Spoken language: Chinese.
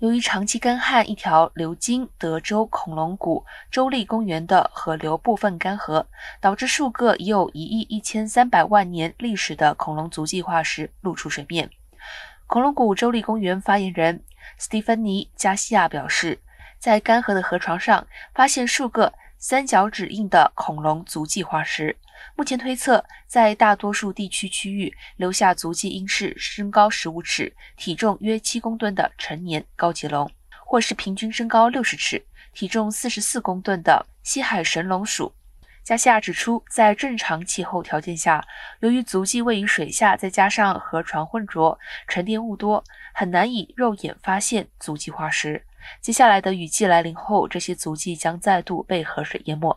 由于长期干旱，一条流经德州恐龙谷州立公园的河流部分干涸，导致数个已有一亿一千三百万年历史的恐龙足迹化石露出水面。恐龙谷州立公园发言人斯蒂芬妮·加西亚表示，在干涸的河床上发现数个三角趾印的恐龙足迹化石。目前推测，在大多数地区区域留下足迹应是身高十五尺、体重约七公吨的成年高棘龙，或是平均身高六十尺、体重四十四公吨的西海神龙属。加西亚指出，在正常气候条件下，由于足迹位于水下，再加上河床浑浊、沉淀物多，很难以肉眼发现足迹化石。接下来的雨季来临后，这些足迹将再度被河水淹没。